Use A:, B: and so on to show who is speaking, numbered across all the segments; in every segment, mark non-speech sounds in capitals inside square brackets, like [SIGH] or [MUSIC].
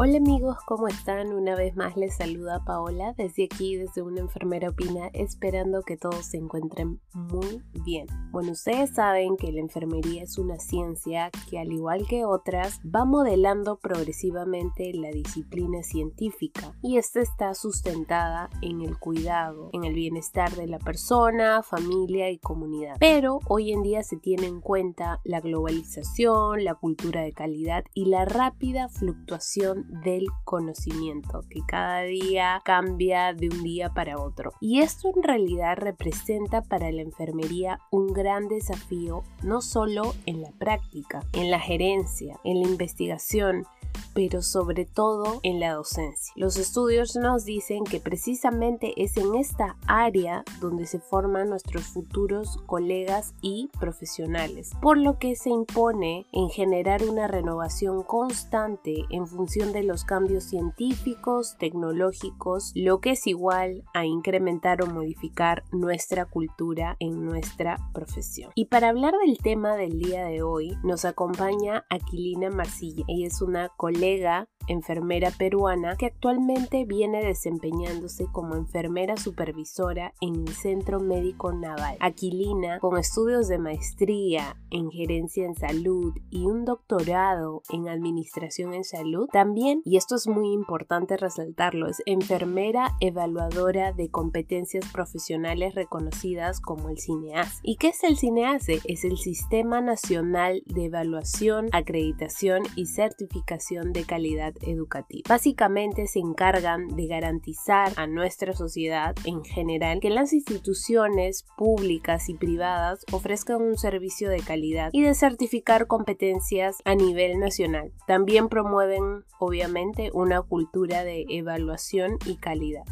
A: Hola amigos, ¿cómo están? Una vez más les saluda Paola desde aquí, desde una enfermera opina, esperando que todos se encuentren muy bien. Bueno, ustedes saben que la enfermería es una ciencia que al igual que otras va modelando progresivamente la disciplina científica y esta está sustentada en el cuidado, en el bienestar de la persona, familia y comunidad. Pero hoy en día se tiene en cuenta la globalización, la cultura de calidad y la rápida fluctuación del conocimiento, que cada día cambia de un día para otro. Y esto en realidad representa para la enfermería un gran desafío, no solo en la práctica, en la gerencia, en la investigación, pero sobre todo en la docencia. Los estudios nos dicen que precisamente es en esta área donde se forman nuestros futuros colegas y profesionales, por lo que se impone en generar una renovación constante en función de los cambios científicos, tecnológicos, lo que es igual a incrementar o modificar nuestra cultura en nuestra profesión. Y para hablar del tema del día de hoy, nos acompaña Aquilina Marcilla. Ella es una colega enfermera peruana que actualmente viene desempeñándose como enfermera supervisora en el Centro Médico Naval. Aquilina, con estudios de maestría en gerencia en salud y un doctorado en administración en salud, también, y esto es muy importante resaltarlo, es enfermera evaluadora de competencias profesionales reconocidas como el CINEAS. ¿Y qué es el CINEASE? Es el Sistema Nacional de Evaluación, Acreditación y Certificación de Calidad educativa. Básicamente se encargan de garantizar a nuestra sociedad en general que las instituciones públicas y privadas ofrezcan un servicio de calidad y de certificar competencias a nivel nacional. También promueven obviamente una cultura de evaluación y calidad.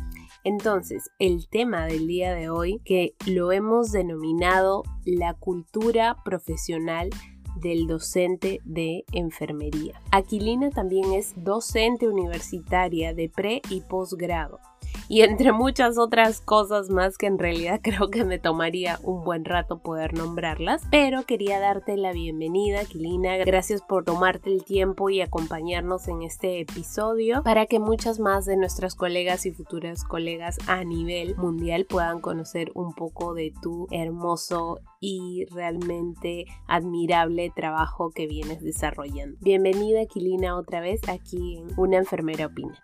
A: Entonces, el tema del día de hoy, que lo hemos denominado la cultura profesional del docente de enfermería. Aquilina también es docente universitaria de pre y posgrado y entre muchas otras cosas más que en realidad [LAUGHS] creo que me tomaría un buen rato poder nombrarlas, pero quería darte la bienvenida, Aquilina. Gracias por tomarte el tiempo y acompañarnos en este episodio para que muchas más de nuestras colegas y futuras colegas a nivel mundial puedan conocer un poco de tu hermoso y realmente admirable trabajo que vienes desarrollando. Bienvenida Aquilina otra vez aquí en Una enfermera opina.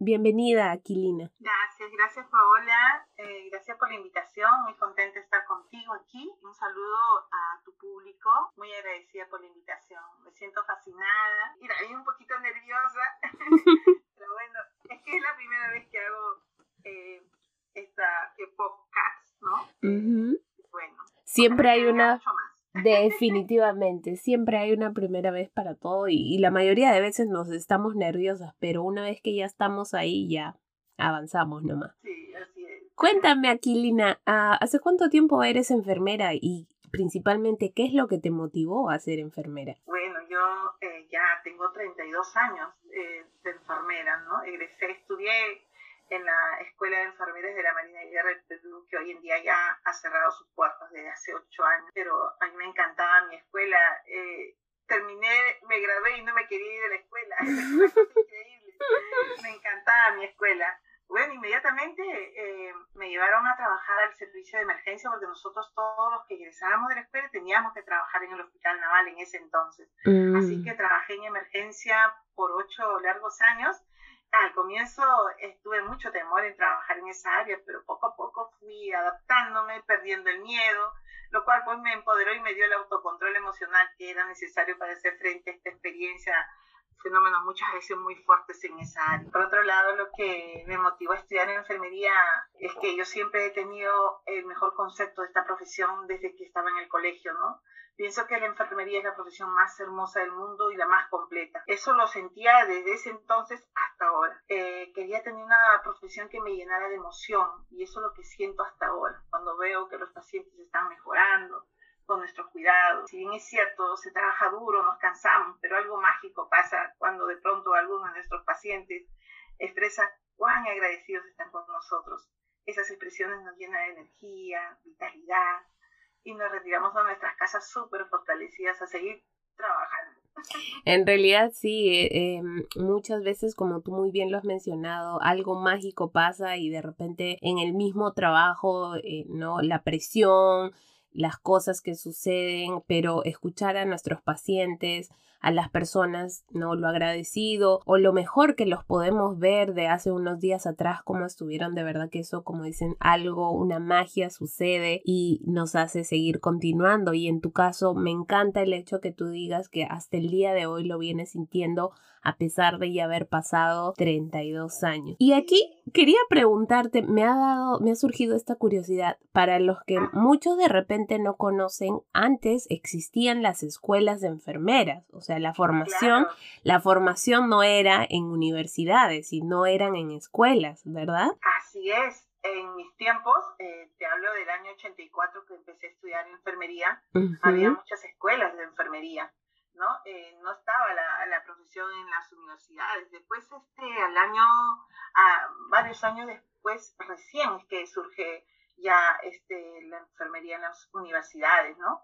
A: Bienvenida, Aquilina.
B: Gracias, gracias Paola, eh, gracias por la invitación, muy contenta de estar contigo aquí. Un saludo a tu público, muy agradecida por la invitación. Me siento fascinada, y también un poquito nerviosa, [LAUGHS] pero bueno, es que es la primera vez que hago eh, esta podcast, ¿no?
A: Bueno. Siempre hay una... Definitivamente, siempre hay una primera vez para todo y, la mayoría de veces nos estamos nerviosas, pero una vez que ya estamos ahí ya avanzamos nomás.
B: Sí, así es.
A: Cuéntame, Aquilina, ah, ¿hace cuánto tiempo eres enfermera y principalmente qué es lo que te motivó a ser enfermera?
B: Bueno, yo eh, ya tengo 32 años eh, de enfermera, ¿no? Egresé, estudié en la Escuela de Enfermeras de la Marina de Guerra de Perú, que hoy en día ya ha cerrado sus puertas desde hace ocho años, pero a mí me encantaba mi escuela. Eh, terminé, me gradué y no me quería ir de la escuela. [LAUGHS] increíble. Me encantaba mi escuela. Bueno, inmediatamente eh, me llevaron a trabajar al servicio de emergencia porque nosotros todos los que egresábamos de la escuela teníamos que trabajar en el hospital naval en ese entonces. Así mm. que trabajé en emergencia por ocho largos años al comienzo estuve mucho temor en trabajar en esa área, pero poco a poco fui adaptándome, perdiendo el miedo, lo cual pues me empoderó y me dio el autocontrol emocional que era necesario para hacer frente a esta experiencia, fenómenos muchas veces muy fuertes en esa área. Por otro lado, lo que me motivó a estudiar en enfermería es que yo siempre he tenido el mejor concepto de esta profesión desde que estaba en el colegio, ¿no? Pienso que la enfermería es la profesión más hermosa del mundo y la más completa. Eso lo sentía desde ese entonces hasta ahora. Eh, quería tener una profesión que me llenara de emoción y eso es lo que siento hasta ahora, cuando veo que los pacientes están mejorando con nuestros cuidados. Si bien es cierto, se trabaja duro, nos cansamos, pero algo mágico pasa cuando de pronto alguno de nuestros pacientes expresa cuán agradecidos están con nosotros. Esas expresiones nos llenan de energía, vitalidad, y nos retiramos a nuestras casas súper fortalecidas a seguir trabajando.
A: En realidad sí, eh, em, muchas veces como tú muy bien lo has mencionado, algo mágico pasa y de repente en el mismo trabajo, eh, ¿no? La presión, las cosas que suceden, pero escuchar a nuestros pacientes, a las personas, ¿no? Lo agradecido o lo mejor que los podemos ver de hace unos días atrás, como estuvieron, de verdad que eso, como dicen, algo, una magia sucede y nos hace seguir continuando. Y en tu caso, me encanta el hecho que tú digas que hasta el día de hoy lo vienes sintiendo a pesar de ya haber pasado 32 años. Y aquí quería preguntarte, me ha dado, me ha surgido esta curiosidad, para los que muchos de repente no conocen, antes existían las escuelas de enfermeras, la formación, la formación no era en universidades, sino eran en escuelas, ¿verdad?
B: Así es. En mis tiempos, eh, te hablo del año 84 que empecé a estudiar enfermería, había muchas escuelas de enfermería. ¿no? Eh, no estaba la, la, profesión en las universidades. Después, este, al año, a, varios años después, recién es que surge ya este, la enfermería en las universidades, ¿no?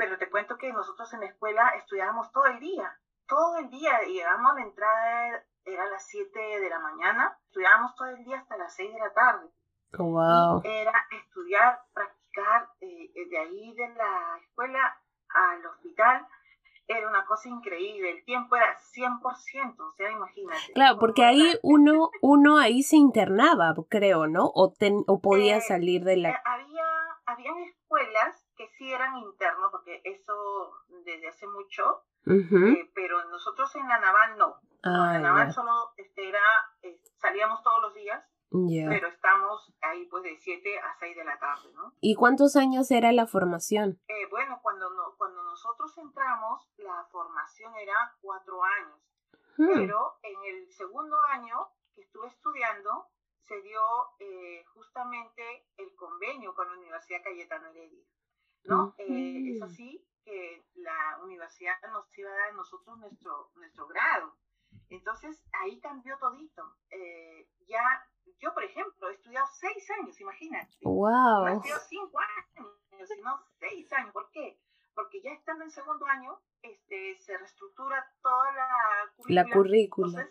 B: Pero te cuento que nosotros en la escuela estudiábamos todo el día, todo el día, y llegamos a la entrada, era a las 7 de la mañana, estudiábamos todo el día hasta las 6 de la tarde.
A: Oh, wow.
B: era estudiar, practicar, eh, de ahí de la escuela al hospital, era una cosa increíble, el tiempo era 100%, o sea, imagínate.
A: Claro, porque ahí uno, uno ahí se internaba, creo, ¿no? O, o podía eh, salir de la...
B: Eh, había, habían escuelas que sí eran internos, porque eso desde hace mucho, eh, pero nosotros en la naval no. en la naval solo este, era, salíamos todos los días, pero estamos ahí pues de 7 a 6 de la tarde, ¿no?
A: ¿Y cuántos años era la formación?
B: Eh, bueno, cuando, no, cuando nosotros entramos, la formación era cuatro años, hmm. pero en el segundo año que estuve estudiando, se dio eh, justamente el convenio con la Universidad Cayetano Heredia, ¿no? Eh, es así que la universidad nos iba a dar a nosotros nuestro, nuestro grado. Entonces ahí cambió todito. ya yo, por ejemplo, he estudiado seis años, imagínate.
A: ¡Wow!
B: No he estudiado cinco años, sino seis años. ¿Por qué? Porque ya estando en segundo año, este, se reestructura toda la
A: currícula. La currícula.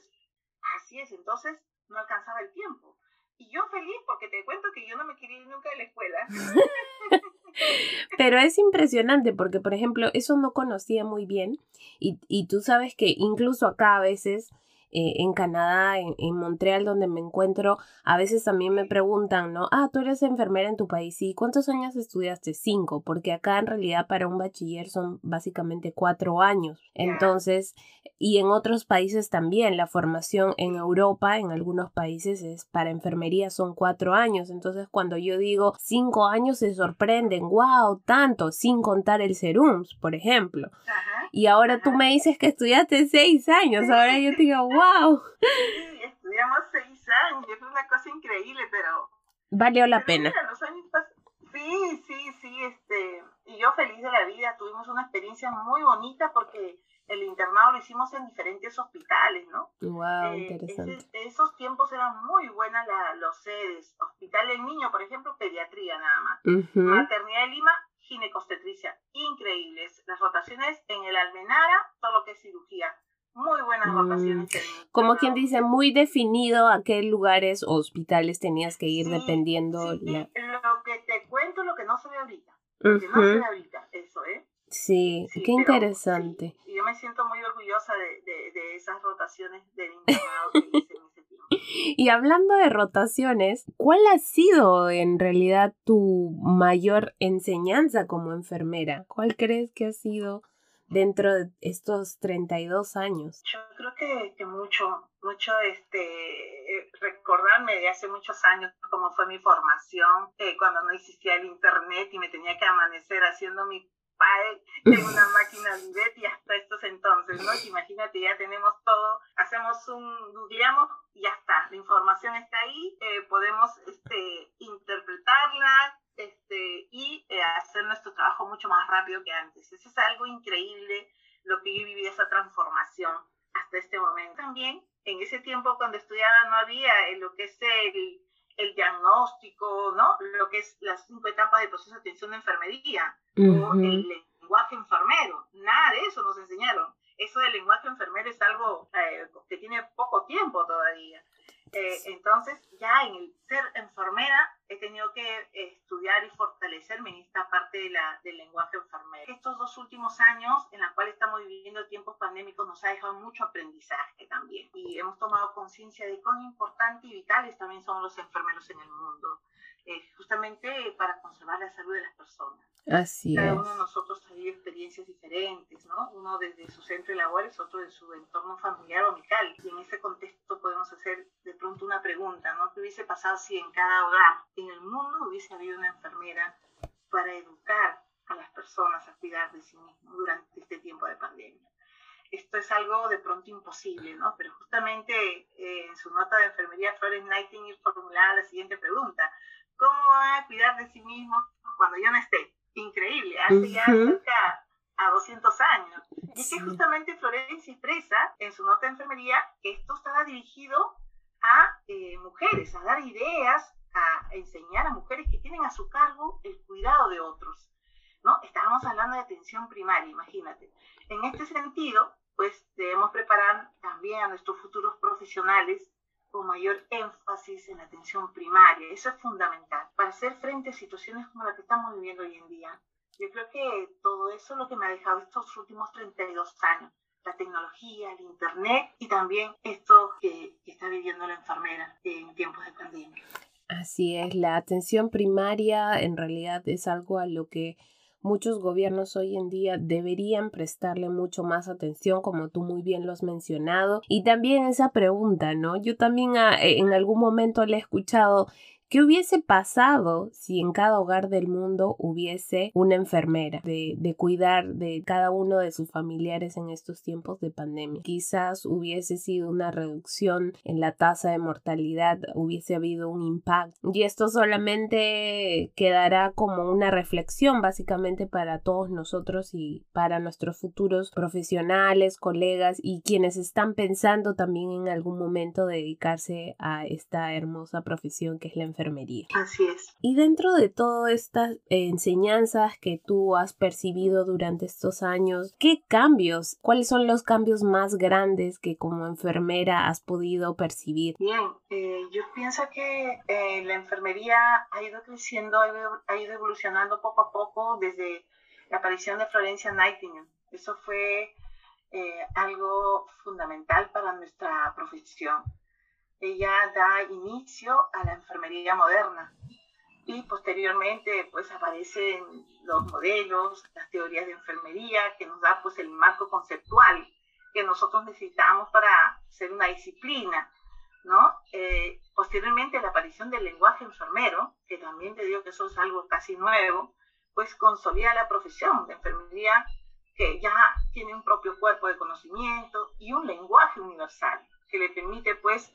B: así es, entonces no alcanzaba el tiempo. Y yo feliz porque te cuento que yo no me quería ir nunca de la escuela. [LAUGHS]
A: Pero es impresionante porque, por ejemplo, eso no conocía muy bien y, y tú sabes que incluso acá a veces eh, en Canadá, en, en, Montreal, donde me encuentro, a veces también me preguntan, ¿no? Ah, tú eres enfermera en tu país, ¿y cuántos años estudiaste? Cinco, porque acá en realidad para un bachiller son básicamente cuatro años. Entonces, y en otros países también, la formación en Europa, en algunos países, es para enfermería son cuatro años. Entonces, cuando yo digo cinco años, se sorprenden, wow, tanto, sin contar el serums, por ejemplo. Y ahora tú me dices que estudiaste seis años, ahora yo te digo, wow.
B: Sí, estudiamos seis años, es una cosa increíble, pero...
A: Valió la pena.
B: sí, sí, sí, este, y yo feliz de la vida, tuvimos una experiencia muy bonita porque el internado lo hicimos en diferentes hospitales, ¿no?
A: Wow, eh, interesante.
B: esos tiempos eran muy buenas los sedes. Hospital del Niño, por ejemplo, pediatría nada más. Maternidad de Lima, ginecostetricia. Increíbles. Las rotaciones en el Almenara, todo lo que es cirugía muy buenas mm, rotaciones.
A: Como quien dice, muy definido a qué lugares o hospitales tenías que ir dependiendo.
B: la... Lo que te cuento, lo que no se ve ahorita. Lo que no se ve ahorita, eso, ¿eh?
A: Sí, qué interesante.
B: y yo me siento muy orgullosa de, de, esas rotaciones del internado que hice en ese tiempo. [LAUGHS]
A: Y hablando de rotaciones, ¿cuál ha sido en realidad tu mayor enseñanza como enfermera? ¿Cuál crees que ha sido dentro de estos 32 años?
B: Yo creo que, mucho, mucho este, recordarme de hace muchos años cómo fue mi formación, eh, cuando no existía el internet y me tenía que amanecer haciendo mi PAE [LAUGHS] en una máquina y hasta estos entonces, ¿no? Imagínate, ya tenemos todo, hacemos un, googleamos y ya está, la información está ahí, eh, podemos este, interpretarla, este, y eh, hacer nuestro trabajo mucho más rápido que antes. Eso es algo increíble, lo que yo viví, esa transformación hasta este momento. También, en ese tiempo cuando estudiaba no había lo que es el, el, diagnóstico, ¿no? Lo que es las cinco etapas del proceso de atención de enfermería, o el lenguaje enfermero. Nada de eso nos enseñaron. eso del lenguaje enfermero es algo eh, que tiene poco tiempo todavía. Eh, entonces, ya en el ser enfermera he tenido que estudiar y fortalecerme en esta parte de la, del lenguaje enfermero. Estos dos últimos años, en los cuales estamos viviendo tiempos pandémicos, nos ha dejado mucho aprendizaje también. Y hemos tomado conciencia de cuán importantes y vitales también son los enfermeros en el mundo, eh, justamente para conservar la salud de las personas.
A: Así
B: Cada uno de nosotros ha vivido experiencias diferentes, ¿no? Uno desde su centro de labores, otro de su entorno familiar o amical. Y en ese contexto podemos hacer de pronto una pregunta, ¿no? ¿Qué hubiese pasado si en cada hogar en el mundo hubiese habido una enfermera para educar a las personas a cuidar de sí mismos durante este tiempo de pandemia? Esto es algo de pronto imposible, ¿no? Pero justamente eh, en su nota de enfermería, Florence Nightingale formulaba la siguiente pregunta. ¿Cómo van a cuidar de sí mismos cuando yo no esté? increíble, hace ya cerca a 200 años. Y es que justamente Florencia expresa en su nota de enfermería que esto estaba dirigido a eh, mujeres, a dar ideas, a enseñar a mujeres que tienen a su cargo el cuidado de otros. ¿no? Estábamos hablando de atención primaria, imagínate. En este sentido, pues debemos preparar también a nuestros futuros profesionales con mayor énfasis en la atención primaria. Eso es fundamental para hacer frente a situaciones como la que estamos viviendo hoy en día. Yo creo que todo eso es lo que me ha dejado estos últimos 32 años. La tecnología, el Internet y también esto que, que está viviendo la enfermera en tiempos de pandemia.
A: Así es, la atención primaria en realidad es algo a lo que Muchos gobiernos hoy en día deberían prestarle mucho más atención, como tú muy bien lo has mencionado. Y también esa pregunta, ¿no? Yo también ah, en algún momento le he escuchado ¿Qué hubiese pasado si en cada hogar del mundo hubiese una enfermera de, de, cuidar de cada uno de sus familiares en estos tiempos de pandemia? Quizás hubiese sido una reducción en la tasa de mortalidad, hubiese habido un impacto. Y esto solamente quedará como una reflexión básicamente para todos nosotros y para nuestros futuros profesionales, colegas y quienes están pensando también en algún momento dedicarse a esta hermosa profesión que es la enfermería
B: Así es.
A: Y dentro de todas estas enseñanzas que tú has percibido durante estos años, ¿qué cambios, cuáles son los cambios más grandes que como enfermera has podido percibir?
B: Bien, eh, yo pienso que eh, la enfermería ha ido creciendo, ha ido, evolucionando poco a poco desde la aparición de Florencia Nightingale. Eso fue eh, algo fundamental para nuestra profesión ella da inicio a la enfermería moderna y posteriormente pues aparecen los modelos, las teorías de enfermería que nos da pues el marco conceptual que nosotros necesitamos para ser una disciplina, ¿no? Eh, posteriormente la aparición del lenguaje enfermero, que también te digo que eso es algo casi nuevo, pues consolida la profesión de enfermería que ya tiene un propio cuerpo de conocimiento y un lenguaje universal que le permite pues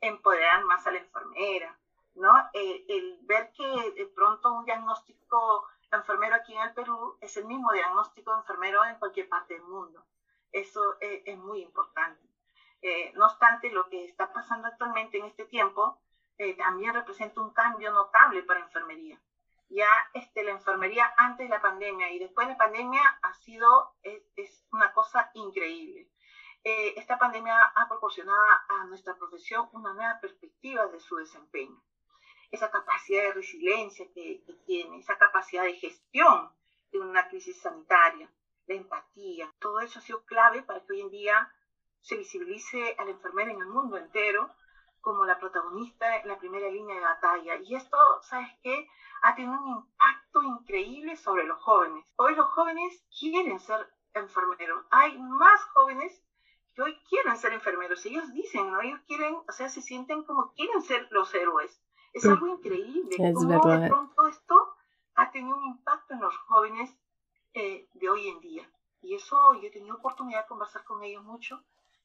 B: empoderar más a la enfermera, ¿no? el ver que de pronto un diagnóstico enfermero aquí en el Perú es el mismo diagnóstico enfermero en cualquier parte del mundo. Eso es, muy importante. Eh, no obstante, lo que está pasando actualmente en este tiempo eh, también representa un cambio notable para enfermería. Ya este, la enfermería antes de la pandemia y después de la pandemia ha sido, es una cosa increíble. Eh, esta pandemia ha proporcionado a nuestra profesión una nueva perspectiva de su desempeño. Esa capacidad de resiliencia que, tiene, esa capacidad de gestión de una crisis sanitaria, la empatía, todo eso ha sido clave para que hoy en día se visibilice a la enfermera en el mundo entero como la protagonista en la primera línea de batalla. Y esto, ¿sabes qué? Ha tenido un impacto increíble sobre los jóvenes. Hoy los jóvenes quieren ser enfermeros. Hay más jóvenes que hoy quieren ser enfermeros. Ellos dicen, ¿no? Ellos quieren, o sea, se sienten como quieren ser los héroes. Es algo increíble. Es de pronto esto ha tenido un impacto en los jóvenes eh, de hoy en día. Y eso yo he tenido oportunidad de conversar con ellos mucho.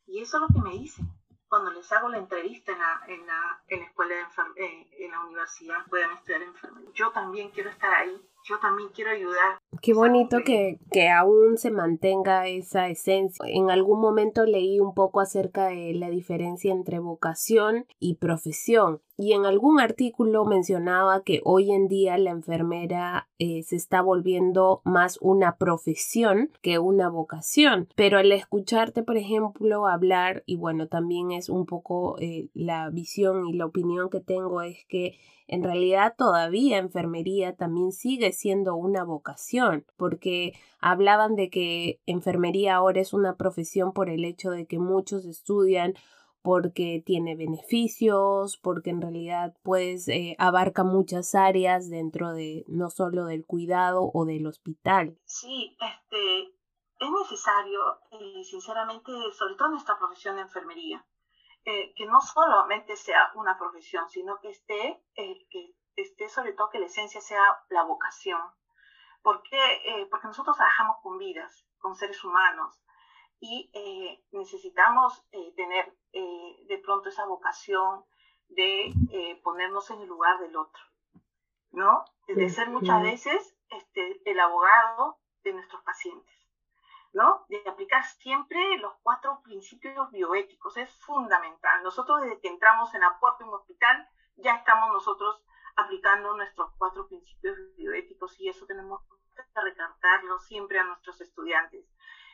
B: Y eso es lo que me dicen cuando les hago la entrevista en la, en la, en la escuela de eh, en la universidad, puedan estudiar enfermería. Yo también quiero estar ahí yo también quiero ayudar.
A: Qué bonito que, que, aún se mantenga esa esencia. En algún momento leí un poco acerca de la diferencia entre vocación y profesión. Y en algún artículo mencionaba que hoy en día la enfermera eh, se está volviendo más una profesión que una vocación. Pero al escucharte, por ejemplo, hablar, y bueno, también es un poco eh, la visión y la opinión que tengo es que en realidad todavía enfermería también sigue siendo una vocación, porque hablaban de que enfermería ahora es una profesión por el hecho de que muchos estudian porque tiene beneficios, porque en realidad pues eh, abarca muchas áreas dentro de no solo del cuidado o del hospital.
B: Sí, este, es necesario, y sinceramente, sobre todo en esta profesión de enfermería, eh, que no solamente sea una profesión, sino que esté, eh, que esté sobre todo que la esencia sea la vocación. ¿Por qué? porque nosotros trabajamos con vidas, con seres humanos, y eh, necesitamos eh, tener eh, de pronto esa vocación de ponernos en el lugar del otro, ¿no? De ser muchas veces este, el abogado de nuestros pacientes, ¿no? De aplicar siempre los cuatro principios bioéticos, es fundamental. Nosotros desde que entramos en la puerta de un hospital ya estamos nosotros aplicando nuestros cuatro principios bioéticos y eso tenemos que recalcarlo siempre a nuestros estudiantes.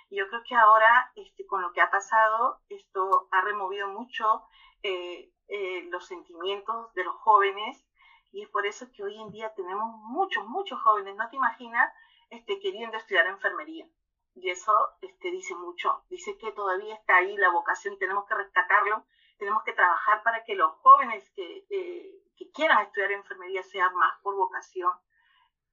B: Yo creo que ahora, este, con lo que ha pasado, esto ha removido mucho eh, eh, los sentimientos de los jóvenes y es por eso que hoy en día tenemos muchos, muchos jóvenes, no te imaginas, este, queriendo estudiar enfermería. Y eso este, dice mucho, dice que todavía está ahí la vocación. Y tenemos que rescatarlo, tenemos que trabajar para que los jóvenes que, eh, que quieran estudiar enfermería sean más por vocación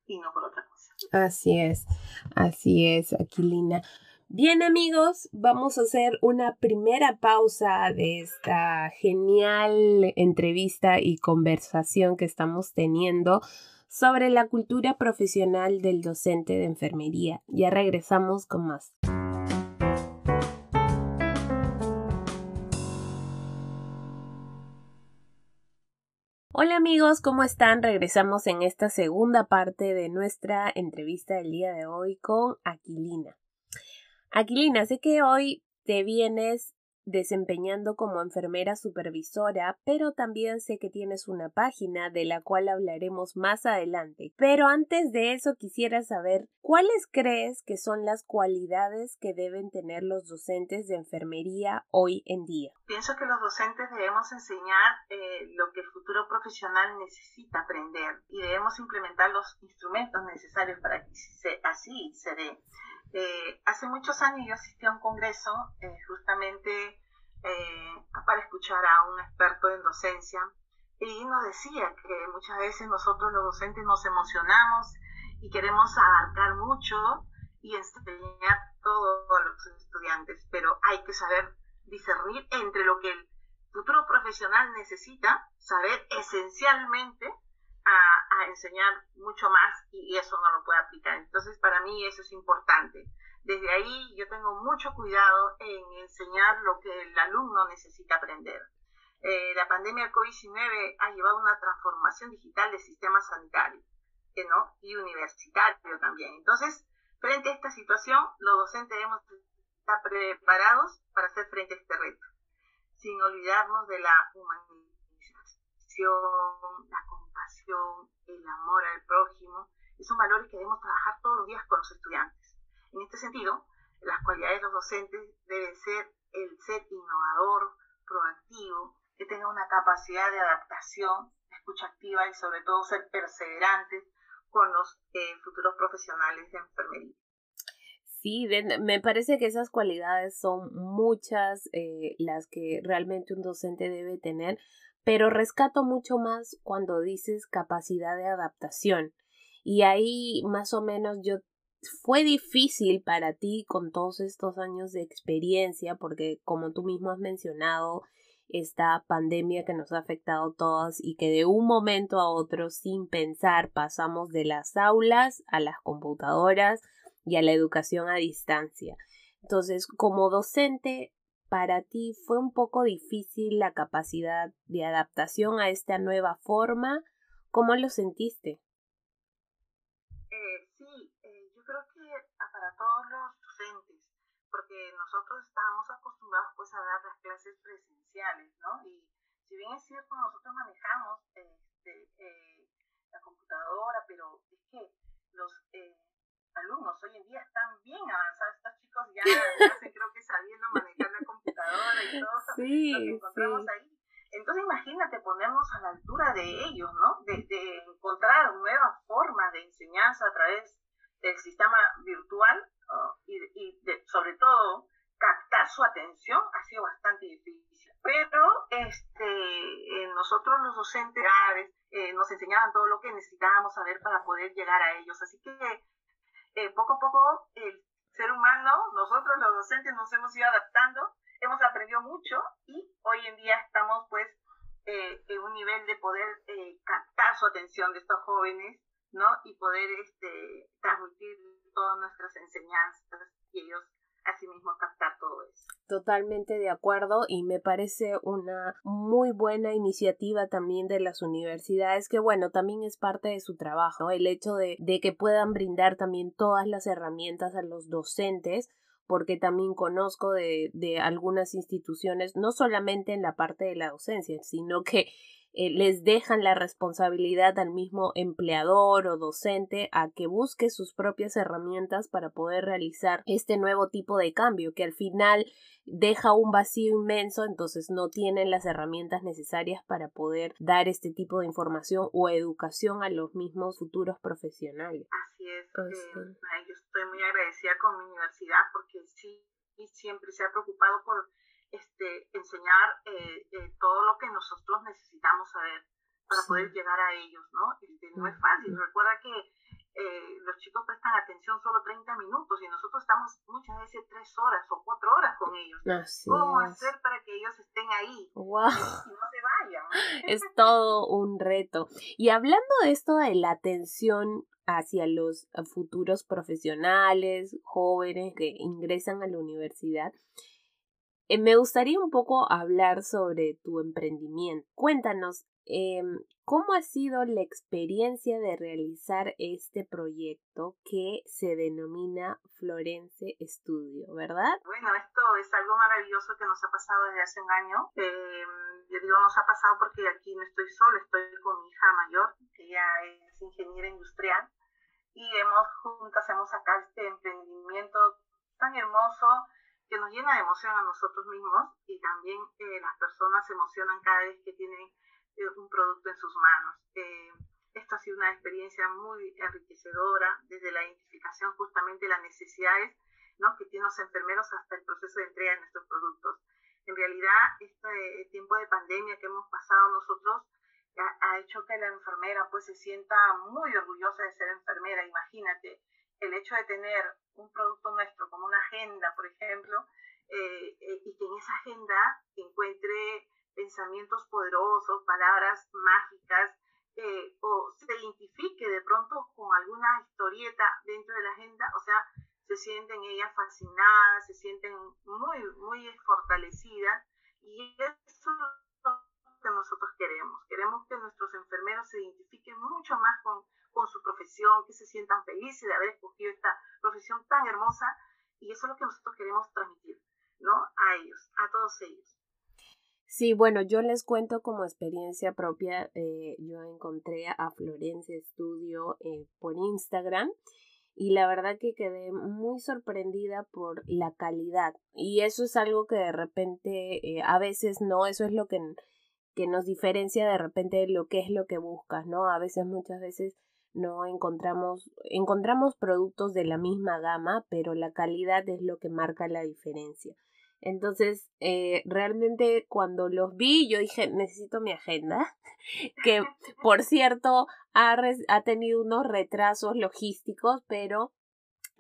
B: y no por otra cosa.
A: Así es, así es, Aquilina. Bien amigos, vamos a hacer una primera pausa de esta genial entrevista y conversación que estamos teniendo sobre la cultura profesional del docente de enfermería. Ya regresamos con más. Hola amigos, ¿cómo están? Regresamos en esta segunda parte de nuestra entrevista del día de hoy con Aquilina. Aquilina, sé que hoy te vienes desempeñando como enfermera supervisora, pero también sé que tienes una página de la cual hablaremos más adelante. Pero antes de eso quisiera saber cuáles crees que son las cualidades que deben tener los docentes de enfermería hoy en día.
B: Pienso que los docentes debemos enseñar eh, lo que el futuro profesional necesita aprender y debemos implementar los instrumentos necesarios para que así se dé. Eh, hace muchos años yo asistí a un congreso eh, eh, para escuchar a un experto en docencia y nos decía que muchas veces nosotros los docentes nos emocionamos y queremos abarcar mucho y enseñar todo a los estudiantes, pero hay que saber discernir entre lo que el futuro profesional necesita, saber esencialmente a, enseñar mucho más y, eso no lo puede aplicar. Entonces, para mí eso es importante. Desde ahí yo tengo mucho cuidado en enseñar lo que el alumno necesita aprender. Eh, la pandemia del COVID-19 ha llevado una transformación digital del sistema sanitario ¿no? y universitario también. Entonces, frente a esta situación, los docentes debemos estar preparados para hacer frente a este reto, sin olvidarnos de la humanización, la compasión, el amor al prójimo, son valores que debemos trabajar todos los días con los estudiantes. En este sentido, las cualidades de los docentes deben ser el ser innovador, proactivo, que tenga una capacidad de adaptación, escucha activa y sobre todo ser perseverantes con los eh, futuros profesionales de enfermería.
A: Sí, me parece que esas cualidades son muchas eh, las que realmente un docente debe tener pero rescato mucho más cuando dices capacidad de adaptación. Y ahí más o menos yo fue difícil para ti con todos estos años de experiencia, porque como tú mismo has mencionado, esta pandemia que nos ha afectado a todos y que de un momento a otro sin pensar pasamos de las aulas a las computadoras y a la educación a distancia. Entonces, como docente, para ti fue un poco difícil la capacidad de adaptación a esta nueva forma. ¿Cómo lo sentiste?
B: Eh, sí, eh, yo creo que para todos los docentes, porque nosotros estábamos acostumbrados pues a dar las clases presenciales, ¿no? Y si bien es cierto, nosotros manejamos este, eh, la computadora, pero es que los alumnos hoy en día están bien avanzados, estos chicos ya nacen [LAUGHS] creo que sabiendo manejar la computadora y todo sí, lo que encontramos ahí entonces imagínate ponernos a la altura de ellos, ¿no? De, encontrar nuevas formas de enseñanza a través del sistema virtual y, sobre todo captar su atención ha sido bastante difícil. Pero este, eh, nosotros los docentes eh, nos enseñaban todo lo que necesitábamos saber para poder llegar a ellos. Así que eh, poco a poco el ser humano, nosotros los docentes nos hemos ido adaptando hemos aprendido mucho y hoy en día estamos pues en un nivel de poder captar su atención de estos jóvenes, ¿no? Y poder este, transmitir todas nuestras enseñanzas y ellos asimismo captar todo eso.
A: Totalmente de acuerdo y me parece una muy buena iniciativa también de las universidades que bueno también es parte de su trabajo el hecho de, de que puedan brindar también todas las herramientas a los docentes porque también conozco de, de algunas instituciones, no solamente en la parte de la docencia, sino que eh, les dejan la responsabilidad al mismo empleador o docente a que busque sus propias herramientas para poder realizar este nuevo tipo de cambio que al final deja un vacío inmenso entonces no tienen las herramientas necesarias para poder dar este tipo de información o educación a los mismos futuros profesionales.
B: Así es. Eh, yo estoy muy agradecida con mi universidad porque sí siempre se ha preocupado por este, enseñar eh, eh, todo lo que nosotros necesitamos saber para poder llegar a ellos, ¿no? Este, no es fácil. Recuerda que eh, los chicos prestan atención solo 30 minutos y nosotros estamos muchas veces 3 horas o 4 horas con ellos. ¿Cómo hacer para que ellos estén ahí
A: wow.
B: y no se vayan? [LAUGHS]
A: Es todo un reto. Y hablando de esto de la atención hacia los futuros profesionales, jóvenes que ingresan a la universidad, eh, me gustaría un poco hablar sobre tu emprendimiento. Cuéntanos, em, ¿cómo ha sido la experiencia de realizar este proyecto que se denomina Florence Studio, verdad?
B: Bueno, esto es algo maravilloso que nos ha pasado desde hace un año. Em, yo digo nos ha pasado porque aquí no estoy sola, estoy con mi hija mayor, que ella es ingeniera industrial, y hemos juntas, hemos sacado este emprendimiento tan hermoso que nos llena de emoción a nosotros mismos y también eh, las personas se emocionan cada vez que tienen eh, un producto en sus manos. Eh, esto ha sido una experiencia muy enriquecedora desde la identificación justamente de las necesidades ¿no? que tienen los enfermeros hasta el proceso de entrega de nuestros productos. En realidad, este tiempo de pandemia que hemos pasado nosotros ha, ha hecho que la enfermera pues se sienta muy orgullosa de ser enfermera. Imagínate, el hecho de tener un producto nuestro como una agenda, por ejemplo, eh, eh, y que en esa agenda encuentre pensamientos poderosos, palabras mágicas, eh, o se identifique de pronto con alguna historieta dentro de la agenda, o sea, se sienten ellas fascinadas, se sienten muy, muy fortalecidas, y eso es lo que nosotros queremos. Queremos que nuestros enfermeros se identifiquen mucho más con su profesión, que se sientan felices de haber escogido esta profesión tan hermosa y eso es lo que nosotros queremos transmitir, ¿no? A ellos, a todos ellos.
A: Sí, bueno, yo les cuento como experiencia propia, eh, yo encontré a Florencia Studio eh, por Instagram y la verdad que quedé muy sorprendida por la calidad y eso es algo que de repente eh, a veces no, eso es lo que, que nos diferencia de repente de lo que es lo que buscas, ¿no? A veces, muchas veces no encontramos encontramos productos de la misma gama pero la calidad es lo que marca la diferencia. Entonces eh, realmente cuando los vi yo dije necesito mi agenda [LAUGHS] que por cierto ha, ha tenido unos retrasos logísticos pero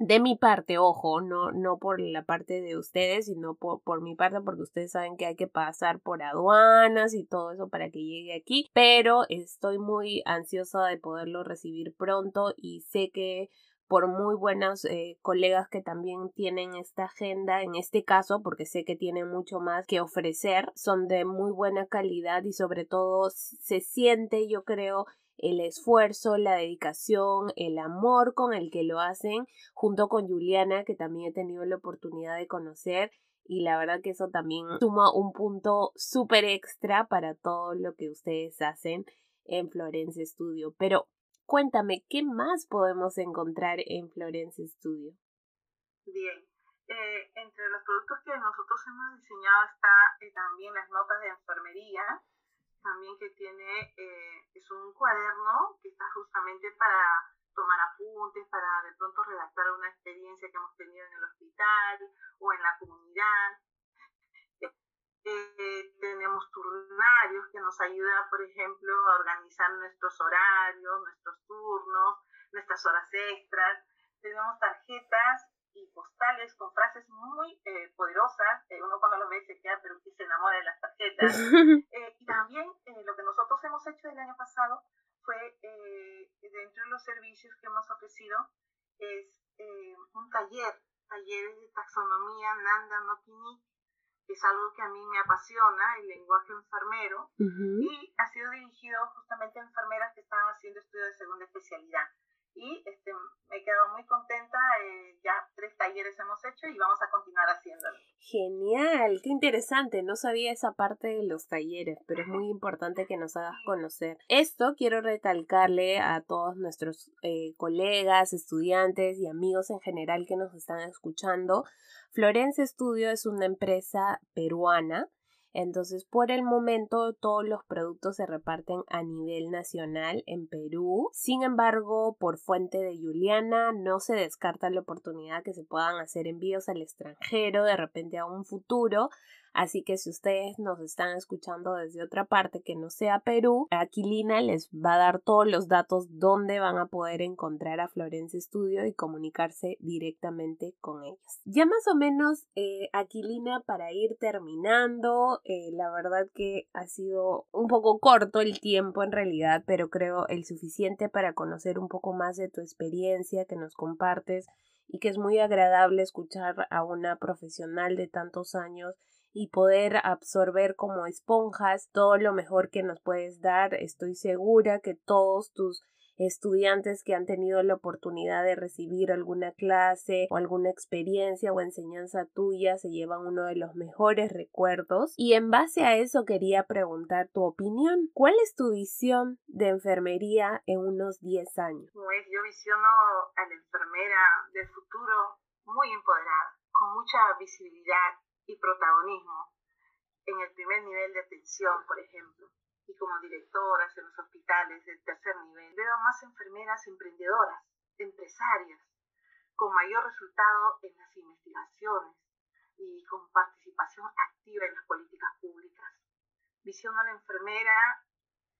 A: de mi parte, ojo, no, no por la parte de ustedes, sino por, por mi parte, porque ustedes saben que hay que pasar por aduanas y todo eso para que llegue aquí, pero estoy muy ansiosa de poderlo recibir pronto y sé que por muy buenos eh, colegas que también tienen esta agenda, en este caso, porque sé que tienen mucho más que ofrecer, son de muy buena calidad y sobre todo se siente, yo creo, el esfuerzo, la dedicación, el amor con el que lo hacen, junto con Juliana, que también he tenido la oportunidad de conocer. Y la verdad que eso también suma un punto súper extra para todo lo que ustedes hacen en Florence Studio. Pero cuéntame, ¿qué más podemos encontrar en Florence Studio?
B: Bien, eh, entre los productos que nosotros hemos diseñado está eh, también las notas de enfermería, también que tiene, eh, es un cuaderno que está justamente para tomar apuntes, para de pronto redactar una experiencia que hemos tenido en el hospital o en la comunidad. tenemos turnarios que nos ayuda, por ejemplo, a organizar nuestros horarios, nuestros turnos, nuestras horas extras. Tenemos tarjetas y postales con frases muy eh, poderosas. Eh, uno cuando lo ve se queda, pero que se enamora de las tarjetas. [LAUGHS] Eh, y también lo que nosotros hemos hecho el año pasado fue, dentro de los servicios que hemos ofrecido, es un taller, talleres de taxonomía Nanda no es algo que a mí me apasiona, el lenguaje enfermero, y ha sido dirigido justamente a enfermeras que están haciendo estudios de segunda especialidad y este, me he quedado muy contenta. Eh, ya tres talleres hemos hecho y vamos a continuar haciéndolo.
A: Genial, qué interesante. No sabía esa parte de los talleres, pero es muy importante que nos hagas conocer. Esto quiero recalcarle a todos nuestros eh, colegas, estudiantes y amigos en general que nos están escuchando. Florence Studio es una empresa peruana entonces, por el momento, todos los productos se reparten a nivel nacional en Perú. Sin embargo, por fuente de Juliana, no se descarta la oportunidad que se puedan hacer envíos al extranjero de repente a un futuro. Así que si ustedes nos están escuchando desde otra parte que no sea Perú, Aquilina les va a dar todos los datos donde van a poder encontrar a Florence Studio y comunicarse directamente con ellos. Ya más o menos, eh, Aquilina, para ir terminando, eh, la verdad que ha sido un poco corto el tiempo en realidad, pero creo el suficiente para conocer un poco más de tu experiencia que nos compartes y que es muy agradable escuchar a una profesional de tantos años y poder absorber como esponjas todo lo mejor que nos puedes dar. Estoy segura que todos tus estudiantes que han tenido la oportunidad de recibir alguna clase o alguna experiencia o enseñanza tuya se llevan uno de los mejores recuerdos y en base a eso quería preguntar tu opinión. ¿Cuál es tu visión de enfermería en unos 10 años?
B: Pues yo visiono a la enfermera del futuro muy empoderada, con mucha visibilidad, y protagonismo en el primer nivel de atención, por ejemplo, y como directoras en los hospitales del tercer nivel. Veo más enfermeras emprendedoras, empresarias, con mayor resultado en las investigaciones y con participación activa en las políticas públicas. Visiono a la enfermera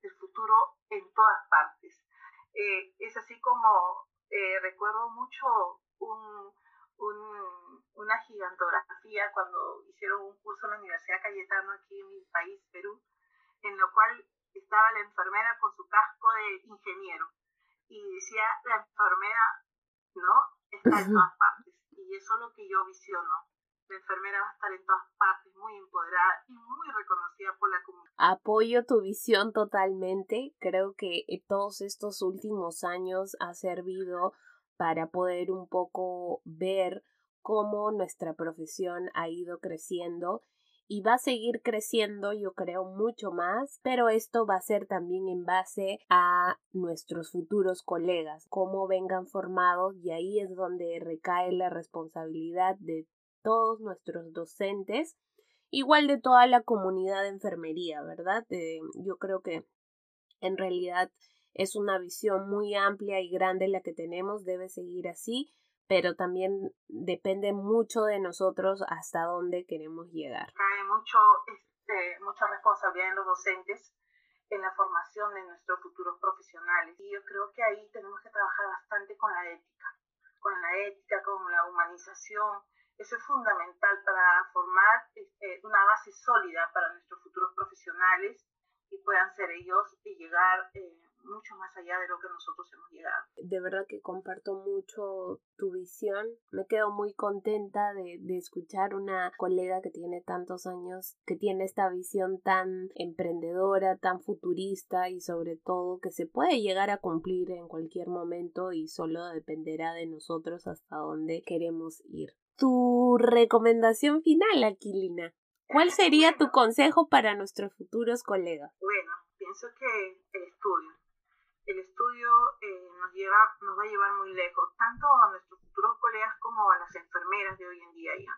B: del futuro en todas partes. Eh, es así como eh, recuerdo mucho un, una gigantografía cuando hicieron un curso en la Universidad Cayetano aquí en mi país, Perú, en lo cual estaba la enfermera con su casco de ingeniero y decía la enfermera, ¿no? Está en todas partes y eso es lo que yo visiono. La enfermera va a estar en todas partes, muy empoderada y muy reconocida por la comunidad.
A: Apoyo tu visión totalmente. Creo que todos estos últimos años ha servido para poder un poco ver cómo nuestra profesión ha ido creciendo y va a seguir creciendo yo creo mucho más, pero esto va a ser también en base a nuestros futuros colegas, cómo vengan formados y ahí es donde recae la responsabilidad de todos nuestros docentes, igual de toda la comunidad de enfermería, ¿verdad? Eh, yo creo que en realidad es una visión muy amplia y grande la que tenemos, debe seguir así, pero también depende mucho de nosotros hasta dónde queremos llegar.
B: Cae mucho, este, mucha responsabilidad en los docentes en la formación de nuestros futuros profesionales. Y yo creo que ahí tenemos que trabajar bastante con la ética, con la ética, con la humanización. Eso es fundamental para formar este, una base sólida para nuestros futuros profesionales y puedan ser ellos y llegar eh, mucho más allá de lo que nosotros hemos llegado.
A: De verdad que comparto mucho tu visión. Me quedo muy contenta de, de escuchar una colega que tiene tantos años, que tiene esta visión tan emprendedora, tan futurista y sobre todo que se puede llegar a cumplir en cualquier momento y solo dependerá de nosotros hasta dónde queremos ir. Tu recomendación final, Aquilina. ¿Cuál [LAUGHS] sería tu consejo para nuestros futuros colegas?
B: Bueno, pienso que el estudio. El estudio eh, nos, lleva, nos va a llevar muy lejos, tanto a nuestros futuros colegas como a las enfermeras de hoy en día ya.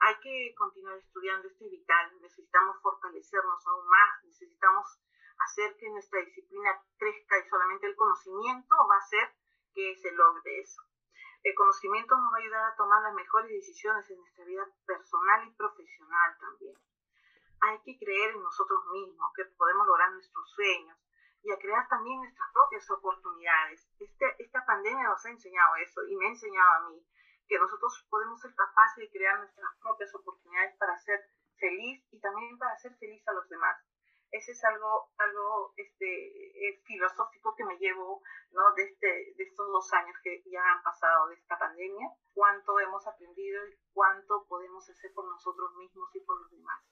B: Hay que continuar estudiando, esto es vital. Necesitamos fortalecernos aún más, necesitamos hacer que nuestra disciplina crezca y solamente el conocimiento va a hacer que se logre eso. El conocimiento nos va a ayudar a tomar las mejores decisiones en nuestra vida personal y profesional también. Hay que creer en nosotros mismos, que podemos lograr nuestros sueños y a crear también nuestras propias oportunidades. Este, esta pandemia nos ha enseñado eso y me ha enseñado a mí que nosotros podemos ser capaces de crear nuestras propias oportunidades para ser feliz y también para ser feliz a los demás ese es algo, algo este, eh, filosófico que me llevo ¿no? de, este, de estos dos años que ya han pasado de esta pandemia, cuánto hemos aprendido y cuánto podemos hacer por nosotros mismos y por los demás.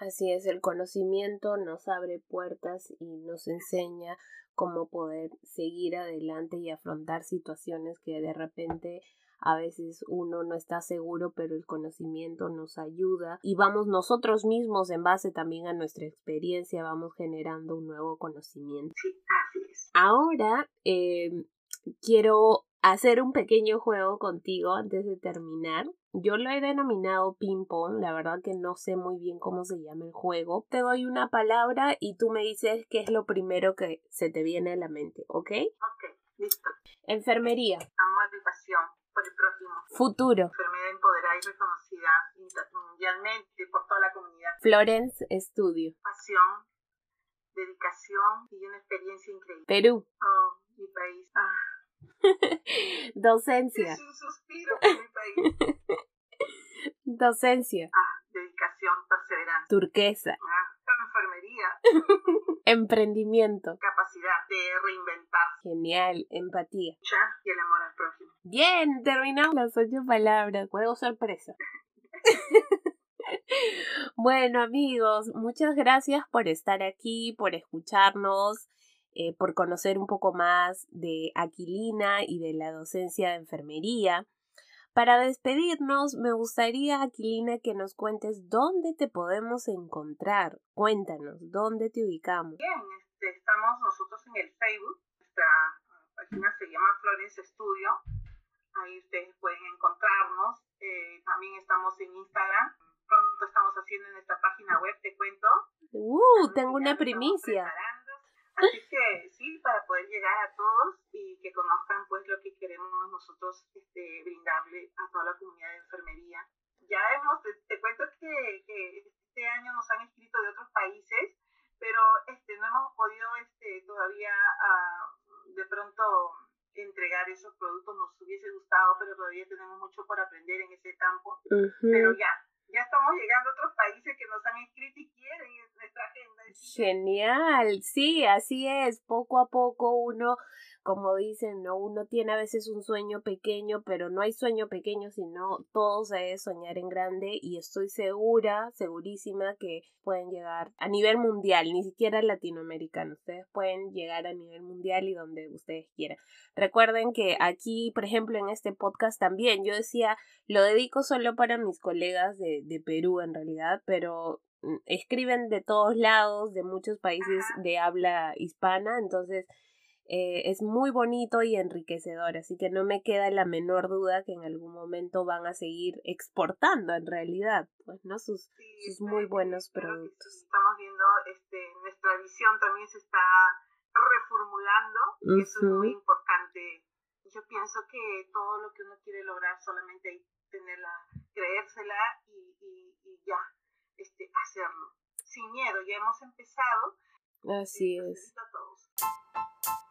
A: Así es, el conocimiento nos abre puertas y nos enseña cómo poder seguir adelante y afrontar situaciones que de repente a veces uno no está seguro, pero el conocimiento nos ayuda y vamos nosotros mismos en base también a nuestra experiencia, vamos generando un nuevo conocimiento.
B: Sí, así es.
A: Ahora eh, quiero hacer un pequeño juego contigo antes de terminar. Yo lo he denominado ping pong, la verdad que no sé muy bien cómo se llama el juego. Te doy una palabra y tú me dices qué es lo primero que se te viene a la mente, ¿ok?
B: Ok, listo.
A: Enfermería.
B: Amor y pasión por el próximo.
A: Futuro.
B: Enfermedad empoderada y reconocida mundialmente por toda la comunidad.
A: Florence Estudio.
B: Pasión, dedicación y una experiencia increíble.
A: Perú.
B: Oh, mi país. Ah.
A: Docencia.
B: Es un suspiro por mi país. [LAUGHS]
A: Docencia.
B: Ah, dedicación, perseverancia.
A: Turquesa.
B: Ah, enfermería. [LAUGHS]
A: Emprendimiento.
B: Capacidad de reinventarse.
A: Genial. Empatía.
B: Ya, y el amor al prójimo.
A: Bien, terminamos las ocho palabras. Juego sorpresa. [LAUGHS] bueno amigos, muchas gracias por estar aquí, por escucharnos, eh, por conocer un poco más de Aquilina y de la docencia de enfermería. Para despedirnos, me gustaría, Aquilina, que nos cuentes dónde te podemos encontrar. Cuéntanos, ¿dónde te ubicamos?
B: Bien, este, estamos nosotros en el Facebook. Nuestra página se llama Flores Estudio. Ahí ustedes pueden encontrarnos. Eh, también estamos en Instagram. Pronto estamos haciendo en nuestra página web, te cuento.
A: ¡Uh! Tengo una primicia.
B: Así que sí, para poder llegar a todos y que conozcan pues lo que queremos nosotros este, brindarle a toda la comunidad de enfermería. Ya hemos, te, cuento que, que, este año nos han escrito de otros países, pero este, no hemos podido este, todavía uh, de pronto entregar esos productos, nos hubiese gustado, pero todavía tenemos mucho por aprender en ese campo. Uh -huh. Pero ya, ya estamos llegando a otros países que nos han escrito y quieren nuestra agenda.
A: Genial, sí, así es, poco a poco uno, como dicen, ¿no? Uno tiene a veces un sueño pequeño, pero no hay sueño pequeño, sino todo se debe soñar en grande y estoy segura, segurísima que pueden llegar a nivel mundial, ni siquiera latinoamericano, ustedes pueden llegar a nivel mundial y donde ustedes quieran. Recuerden que aquí, por ejemplo, en este podcast también, yo decía, lo dedico solo para mis colegas de, de Perú en realidad, pero escriben de todos lados, de muchos países de habla hispana, entonces eh, es muy bonito y enriquecedor, así que no me queda la menor duda que en algún momento van a seguir exportando en realidad, pues, ¿no? Sus,
B: sí,
A: sus muy buenos productos.
B: Estamos viendo, este, nuestra visión también se está reformulando y uh -huh. eso es muy importante. Yo pienso que todo lo que uno quiere lograr solamente hay tenerla, creérsela y, y, y ya este, hacerlo. Sin miedo, ya hemos empezado.
A: Así es.
B: A todos.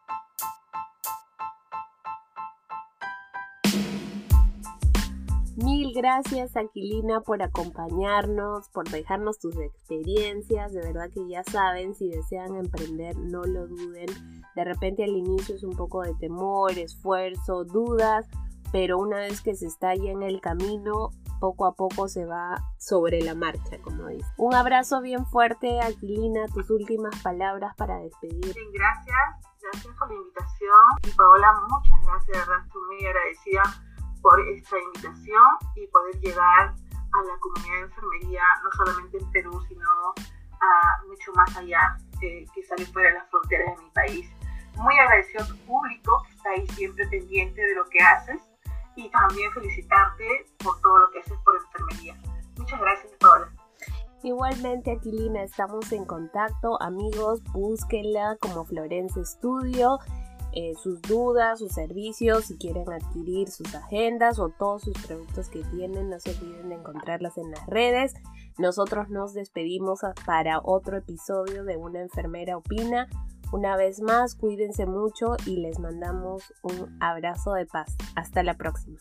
A: Mil gracias Aquilina por acompañarnos, por dejarnos tus experiencias. De verdad que ya saben, si desean emprender, no lo duden. De repente al inicio es un poco de temor, esfuerzo, dudas, pero una vez que se está ahí en el camino, poco a poco se va sobre la marcha, como dice. Un abrazo bien fuerte, Aquilina, tus últimas palabras para despedir.
B: gracias, gracias por la invitación. Y Paola, muchas gracias, de verdad, estoy muy agradecida por esta invitación y poder llegar a la comunidad de enfermería, no solamente en Perú, sino a mucho más allá, que sale fuera de las fronteras de mi país. Muy agradecido a tu público que está ahí siempre pendiente de lo que haces y también felicitarte por todo lo que haces por enfermería. Muchas gracias, Paola.
A: Igualmente, Aquilina, estamos en contacto. Amigos, búsquenla como Florence Studio. Eh, sus dudas, sus servicios, si quieren adquirir sus agendas o todos sus productos que tienen, no se olviden de encontrarlas en las redes. Nosotros nos despedimos para otro episodio de Una enfermera opina. Una vez más, cuídense mucho y les mandamos un abrazo de paz. Hasta la próxima.